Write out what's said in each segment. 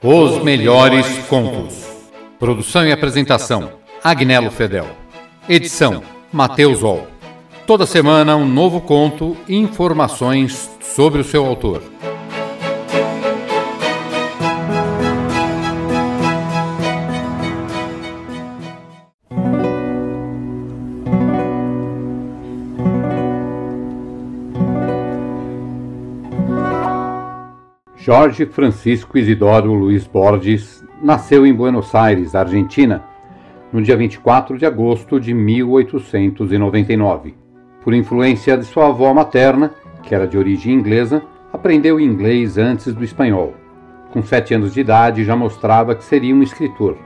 Os melhores contos. Produção e apresentação: Agnello Fedel. Edição: Matheus Ol. Toda semana um novo conto e informações sobre o seu autor. Jorge Francisco Isidoro Luiz Borges nasceu em Buenos Aires, Argentina, no dia 24 de agosto de 1899. Por influência de sua avó materna, que era de origem inglesa, aprendeu inglês antes do espanhol. Com sete anos de idade, já mostrava que seria um escritor.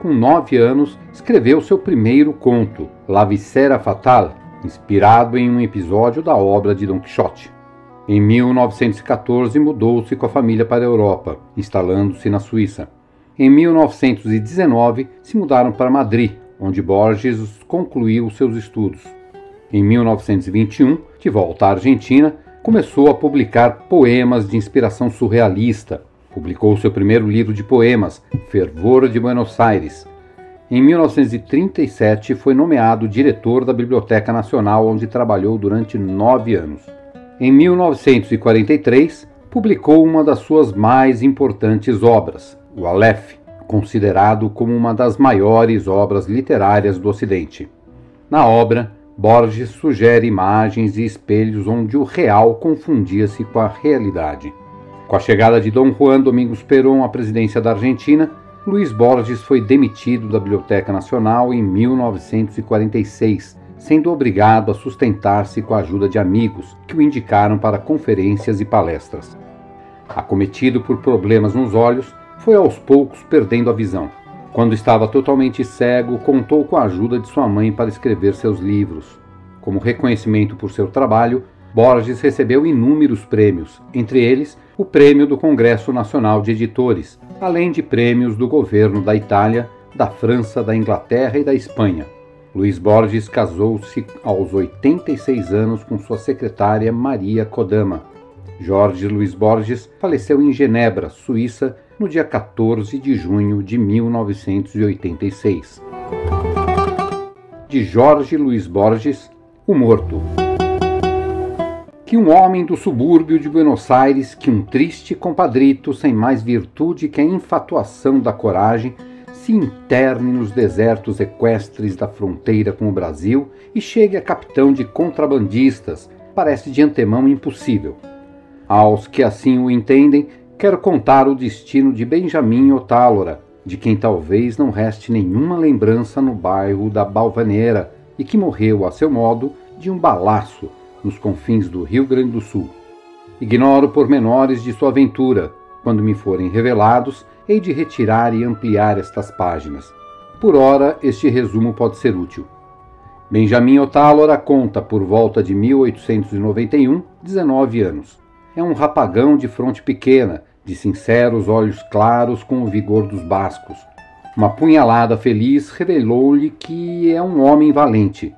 Com nove anos, escreveu seu primeiro conto, La Viscera Fatal, inspirado em um episódio da obra de Don Quixote. Em 1914, mudou-se com a família para a Europa, instalando-se na Suíça. Em 1919, se mudaram para Madrid, onde Borges concluiu seus estudos. Em 1921, de volta à Argentina, começou a publicar poemas de inspiração surrealista. Publicou seu primeiro livro de poemas, Fervor de Buenos Aires. Em 1937, foi nomeado diretor da Biblioteca Nacional, onde trabalhou durante nove anos. Em 1943, publicou uma das suas mais importantes obras, o Aleph, considerado como uma das maiores obras literárias do Ocidente. Na obra, Borges sugere imagens e espelhos onde o real confundia-se com a realidade. Com a chegada de Dom Juan Domingos Perón à presidência da Argentina, Luiz Borges foi demitido da Biblioteca Nacional em 1946 sendo obrigado a sustentar-se com a ajuda de amigos que o indicaram para conferências e palestras. Acometido por problemas nos olhos, foi aos poucos perdendo a visão. Quando estava totalmente cego, contou com a ajuda de sua mãe para escrever seus livros. Como reconhecimento por seu trabalho, Borges recebeu inúmeros prêmios, entre eles o Prêmio do Congresso Nacional de Editores, além de prêmios do governo da Itália, da França, da Inglaterra e da Espanha. Luiz Borges casou-se aos 86 anos com sua secretária Maria Kodama. Jorge Luiz Borges faleceu em Genebra, Suíça, no dia 14 de junho de 1986. De Jorge Luiz Borges, O Morto. Que um homem do subúrbio de Buenos Aires, que um triste compadrito sem mais virtude que a infatuação da coragem, se interne nos desertos equestres da fronteira com o Brasil e chegue a capitão de contrabandistas, parece de antemão impossível. Aos que assim o entendem, quero contar o destino de Benjamin Otálora, de quem talvez não reste nenhuma lembrança no bairro da Balvaneira e que morreu, a seu modo, de um balaço nos confins do Rio Grande do Sul. Ignoro pormenores de sua aventura. Quando me forem revelados, hei de retirar e ampliar estas páginas. Por ora, este resumo pode ser útil. Benjamin Otálora conta, por volta de 1891, 19 anos. É um rapagão de fronte pequena, de sinceros olhos claros com o vigor dos bascos. Uma punhalada feliz revelou-lhe que é um homem valente.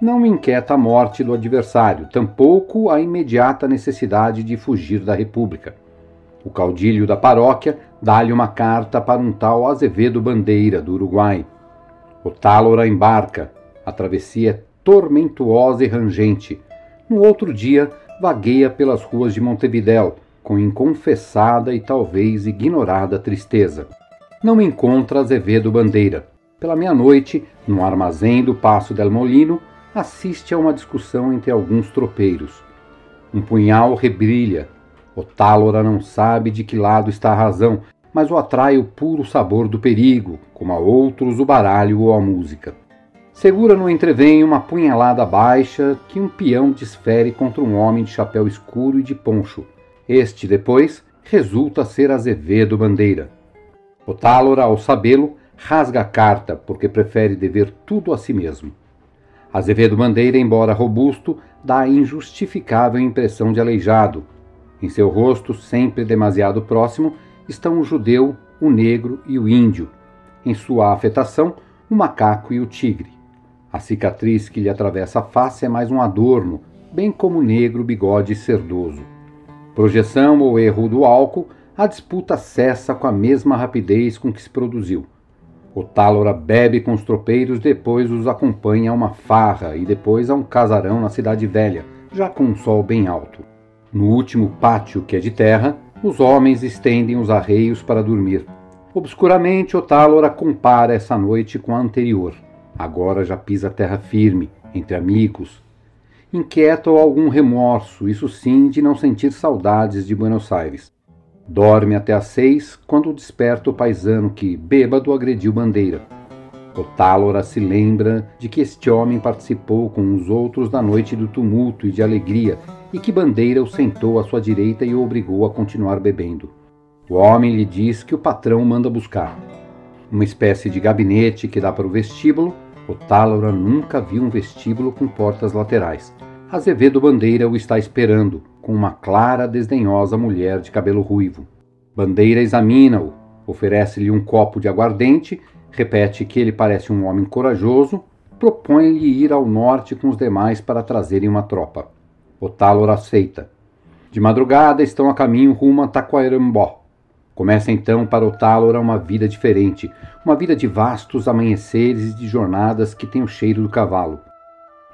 Não me inquieta a morte do adversário, tampouco a imediata necessidade de fugir da República. O caudilho da paróquia dá-lhe uma carta para um tal Azevedo Bandeira, do Uruguai. O Tálora embarca. A travessia é tormentuosa e rangente. No outro dia, vagueia pelas ruas de Montevidéu, com inconfessada e talvez ignorada tristeza. Não encontra Azevedo Bandeira. Pela meia-noite, no armazém do Passo del Molino, assiste a uma discussão entre alguns tropeiros. Um punhal rebrilha, o Tálora não sabe de que lado está a razão, mas o atrai o puro sabor do perigo, como a outros o baralho ou a música. Segura no entrevém uma punhalada baixa que um peão desfere contra um homem de chapéu escuro e de poncho. Este, depois, resulta ser Azevedo Bandeira. O Tálora, ao sabê-lo, rasga a carta, porque prefere dever tudo a si mesmo. Azevedo Bandeira, embora robusto, dá a injustificável impressão de aleijado, em seu rosto, sempre demasiado próximo, estão o judeu, o negro e o índio. Em sua afetação, o macaco e o tigre. A cicatriz que lhe atravessa a face é mais um adorno, bem como o negro bigode cerdoso. Projeção ou erro do álcool a disputa cessa com a mesma rapidez com que se produziu. O Tálora bebe com os tropeiros, depois os acompanha a uma farra e depois a um casarão na cidade velha, já com um sol bem alto. No último pátio, que é de terra, os homens estendem os arreios para dormir. Obscuramente, o Tálora compara essa noite com a anterior. Agora já pisa terra firme, entre amigos. Inquieta ou algum remorso, isso sim, de não sentir saudades de Buenos Aires. Dorme até às seis, quando desperta o paisano que, bêbado, agrediu Bandeira. O Tálora se lembra de que este homem participou com os outros da noite do tumulto e de alegria e que Bandeira o sentou à sua direita e o obrigou a continuar bebendo. O homem lhe diz que o patrão manda buscar. Uma espécie de gabinete que dá para o vestíbulo, o Tálora nunca viu um vestíbulo com portas laterais. Azevedo Bandeira o está esperando, com uma clara, desdenhosa mulher de cabelo ruivo. Bandeira examina-o, oferece-lhe um copo de aguardente, repete que ele parece um homem corajoso, propõe-lhe ir ao norte com os demais para trazerem uma tropa. O aceita. De madrugada estão a caminho rumo a Taquarembó. Começa então para o uma vida diferente, uma vida de vastos amanheceres e de jornadas que tem o cheiro do cavalo.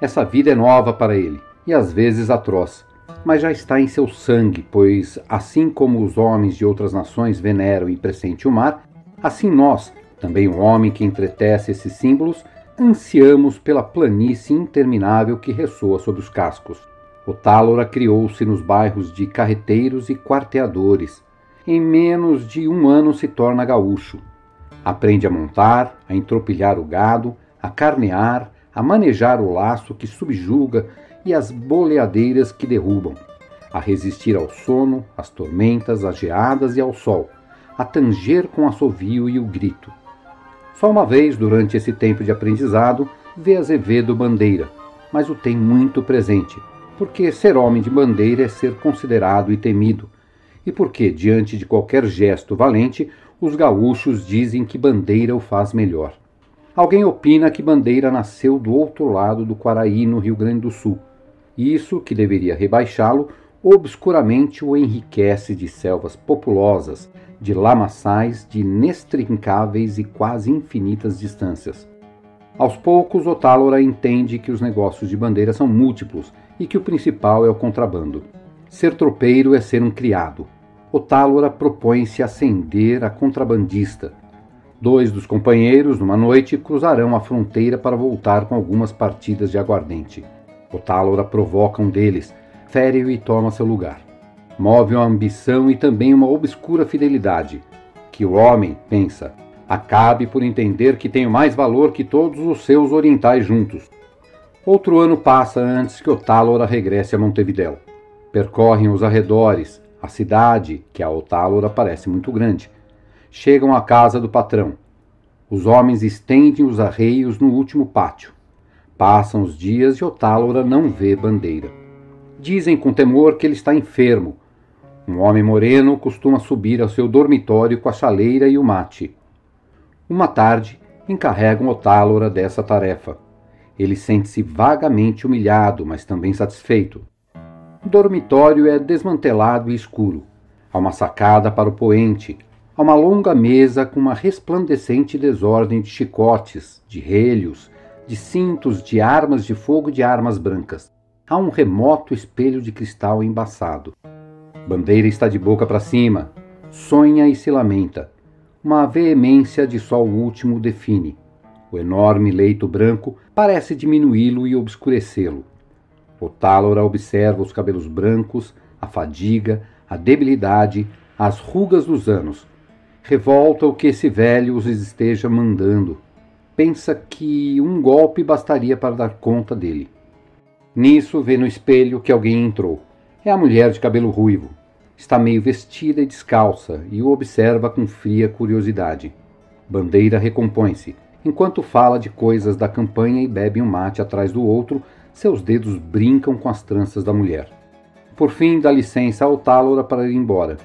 Essa vida é nova para ele, e às vezes atroz mas já está em seu sangue, pois, assim como os homens de outras nações veneram e pressentem o mar, assim nós, também o homem que entretece esses símbolos, ansiamos pela planície interminável que ressoa sobre os cascos. O Tálora criou-se nos bairros de carreteiros e quarteadores. Em menos de um ano se torna gaúcho. Aprende a montar, a entropilhar o gado, a carnear, a manejar o laço que subjuga e as boleadeiras que derrubam, a resistir ao sono, às tormentas, às geadas e ao sol, a tanger com assovio e o grito. Só uma vez durante esse tempo de aprendizado vê Azevedo bandeira, mas o tem muito presente, porque ser homem de bandeira é ser considerado e temido, e porque, diante de qualquer gesto valente, os gaúchos dizem que bandeira o faz melhor. Alguém opina que Bandeira nasceu do outro lado do Quaraí, no Rio Grande do Sul, isso, que deveria rebaixá-lo, obscuramente o enriquece de selvas populosas, de lamaçais de inextricáveis e quase infinitas distâncias. Aos poucos, Otálora entende que os negócios de bandeira são múltiplos e que o principal é o contrabando. Ser tropeiro é ser um criado. Otálora propõe-se ascender a contrabandista. Dois dos companheiros, numa noite, cruzarão a fronteira para voltar com algumas partidas de aguardente. O Tálora provoca um deles, fere-o e toma seu lugar. Move uma ambição e também uma obscura fidelidade, que o homem, pensa, acabe por entender que tem mais valor que todos os seus orientais juntos. Outro ano passa antes que o regresse a Montevidéu. Percorrem os arredores, a cidade, que a Otálora parece muito grande. Chegam à casa do patrão. Os homens estendem os arreios no último pátio. Passam os dias e Otálora não vê bandeira. Dizem com temor que ele está enfermo. Um homem moreno costuma subir ao seu dormitório com a chaleira e o mate. Uma tarde, encarregam Otálora dessa tarefa. Ele sente-se vagamente humilhado, mas também satisfeito. O dormitório é desmantelado e escuro. Há uma sacada para o poente. Há uma longa mesa com uma resplandecente desordem de chicotes, de relhos, de cintos, de armas de fogo e de armas brancas. Há um remoto espelho de cristal embaçado. Bandeira está de boca para cima, sonha e se lamenta. Uma veemência de sol último define. O enorme leito branco parece diminuí-lo e obscurecê-lo. O Tálora observa os cabelos brancos, a fadiga, a debilidade, as rugas dos anos. Revolta o que esse velho os esteja mandando pensa que um golpe bastaria para dar conta dele. Nisso vê no espelho que alguém entrou. É a mulher de cabelo ruivo. Está meio vestida e descalça e o observa com fria curiosidade. Bandeira recompõe-se. Enquanto fala de coisas da campanha e bebe um mate atrás do outro, seus dedos brincam com as tranças da mulher. Por fim, dá licença ao Tálora para ir embora.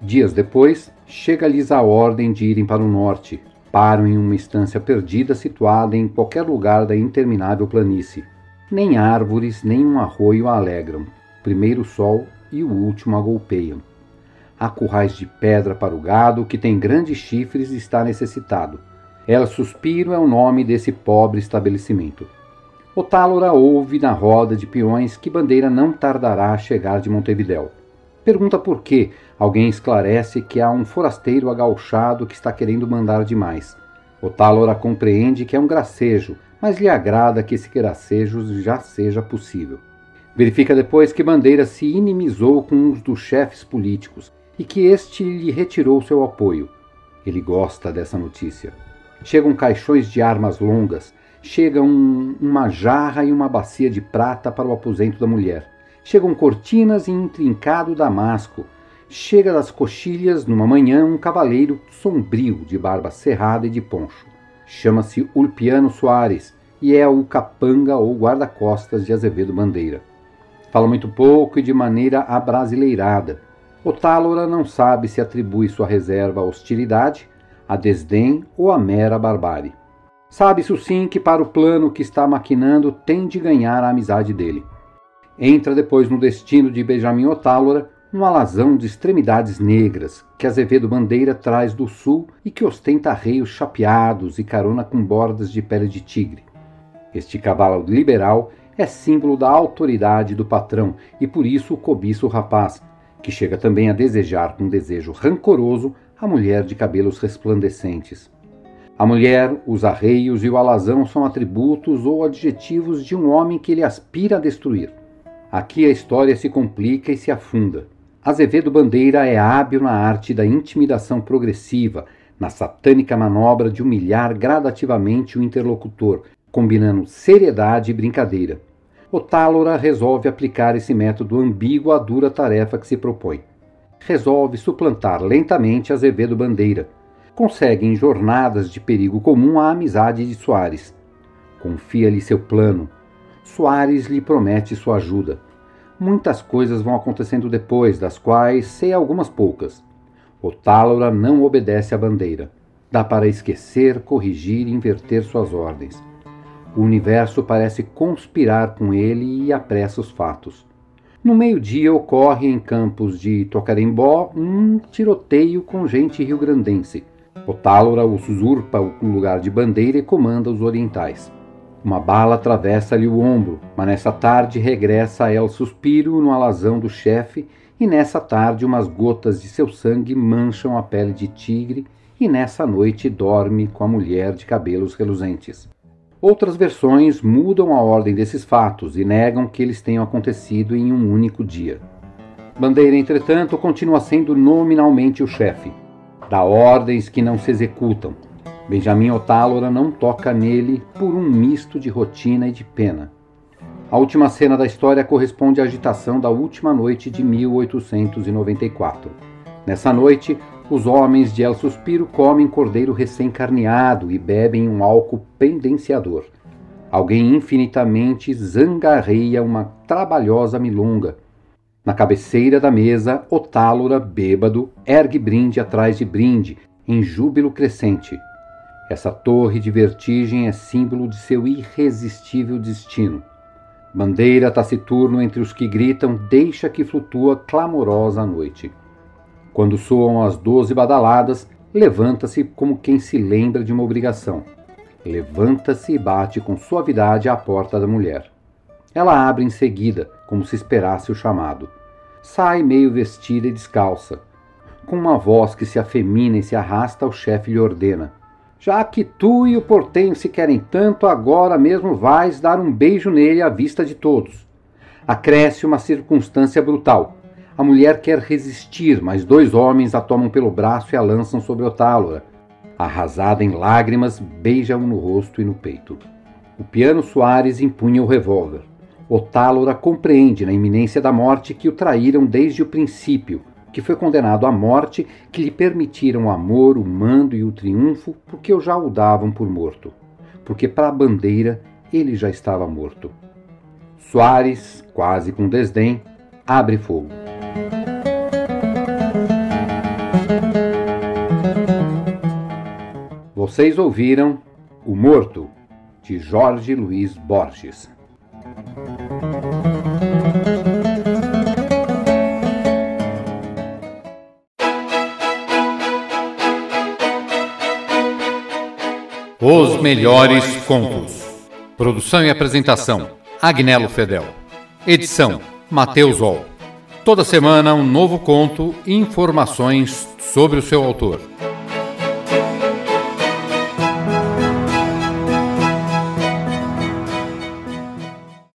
Dias depois, chega-lhes a ordem de irem para o norte, param em uma estância perdida situada em qualquer lugar da interminável planície. Nem árvores, nem um arroio a alegram. Primeiro o sol e o último a golpeiam. Há currais de pedra para o gado que tem grandes chifres e está necessitado. El Suspiro é o nome desse pobre estabelecimento. Otálora ouve na roda de peões que Bandeira não tardará a chegar de Montevidéu. Pergunta por quê. Alguém esclarece que há um forasteiro agauchado que está querendo mandar demais. Otálora compreende que é um gracejo, mas lhe agrada que esse gracejo já seja possível. Verifica depois que Bandeira se inimizou com um dos chefes políticos e que este lhe retirou seu apoio. Ele gosta dessa notícia. Chegam caixões de armas longas, chega um, uma jarra e uma bacia de prata para o aposento da mulher. Chegam cortinas e intrincado damasco. Chega das coxilhas, numa manhã, um cavaleiro sombrio, de barba cerrada e de poncho. Chama-se Ulpiano Soares e é o capanga ou guarda-costas de Azevedo Bandeira. Fala muito pouco e de maneira abrasileirada Otálora não sabe se atribui sua reserva à hostilidade, a desdém ou à mera barbárie. Sabe-se sim que para o plano que está maquinando tem de ganhar a amizade dele. Entra depois no destino de Benjamin Otálora um alazão de extremidades negras que Azevedo Bandeira traz do sul e que ostenta reios chapeados e carona com bordas de pele de tigre. Este cavalo liberal é símbolo da autoridade do patrão e por isso cobiça o rapaz, que chega também a desejar com desejo rancoroso a mulher de cabelos resplandecentes. A mulher, os arreios e o alazão são atributos ou adjetivos de um homem que ele aspira a destruir. Aqui a história se complica e se afunda. Azevedo Bandeira é hábil na arte da intimidação progressiva, na satânica manobra de humilhar gradativamente o interlocutor, combinando seriedade e brincadeira. Otálora resolve aplicar esse método ambíguo à dura tarefa que se propõe. Resolve suplantar lentamente Azevedo Bandeira. Consegue em jornadas de perigo comum a amizade de Soares. Confia-lhe seu plano. Soares lhe promete sua ajuda. Muitas coisas vão acontecendo depois, das quais sei algumas poucas. Otálora não obedece à bandeira. Dá para esquecer, corrigir e inverter suas ordens. O universo parece conspirar com ele e apressa os fatos. No meio-dia ocorre em campos de Tocarembó um tiroteio com gente rio-grandense. Otálora usurpa o lugar de bandeira e comanda os orientais. Uma bala atravessa-lhe o ombro, mas nessa tarde regressa a El Suspiro no alazão do chefe, e nessa tarde umas gotas de seu sangue mancham a pele de tigre, e nessa noite dorme com a mulher de cabelos reluzentes. Outras versões mudam a ordem desses fatos e negam que eles tenham acontecido em um único dia. Bandeira, entretanto, continua sendo nominalmente o chefe. Dá ordens que não se executam. Benjamin Otálora não toca nele por um misto de rotina e de pena. A última cena da história corresponde à agitação da última noite de 1894. Nessa noite, os homens de El Suspiro comem cordeiro recém-carneado e bebem um álcool pendenciador. Alguém infinitamente zangarreia uma trabalhosa milonga. Na cabeceira da mesa, Otálora, bêbado, ergue brinde atrás de brinde, em júbilo crescente. Essa torre de vertigem é símbolo de seu irresistível destino. Bandeira taciturno entre os que gritam, deixa que flutua clamorosa a noite. Quando soam as doze badaladas, levanta-se como quem se lembra de uma obrigação. Levanta-se e bate com suavidade à porta da mulher. Ela abre em seguida, como se esperasse o chamado. Sai meio vestida e descalça. Com uma voz que se afemina e se arrasta, o chefe lhe ordena: Já que tu e o portenho se querem tanto, agora mesmo vais dar um beijo nele à vista de todos. Acresce uma circunstância brutal. A mulher quer resistir, mas dois homens a tomam pelo braço e a lançam sobre Otálora. Arrasada em lágrimas, beija-o no rosto e no peito. O piano Soares empunha o revólver. Otálora compreende na iminência da morte que o traíram desde o princípio, que foi condenado à morte, que lhe permitiram o amor, o mando e o triunfo, porque o já o davam por morto. Porque para a bandeira ele já estava morto. Soares, quase com desdém, abre fogo. Vocês ouviram O Morto, de Jorge Luiz Borges. Os melhores contos. Produção e apresentação: Agnello Fedel. Edição: Mateus Ol. Toda semana um novo conto e informações sobre o seu autor.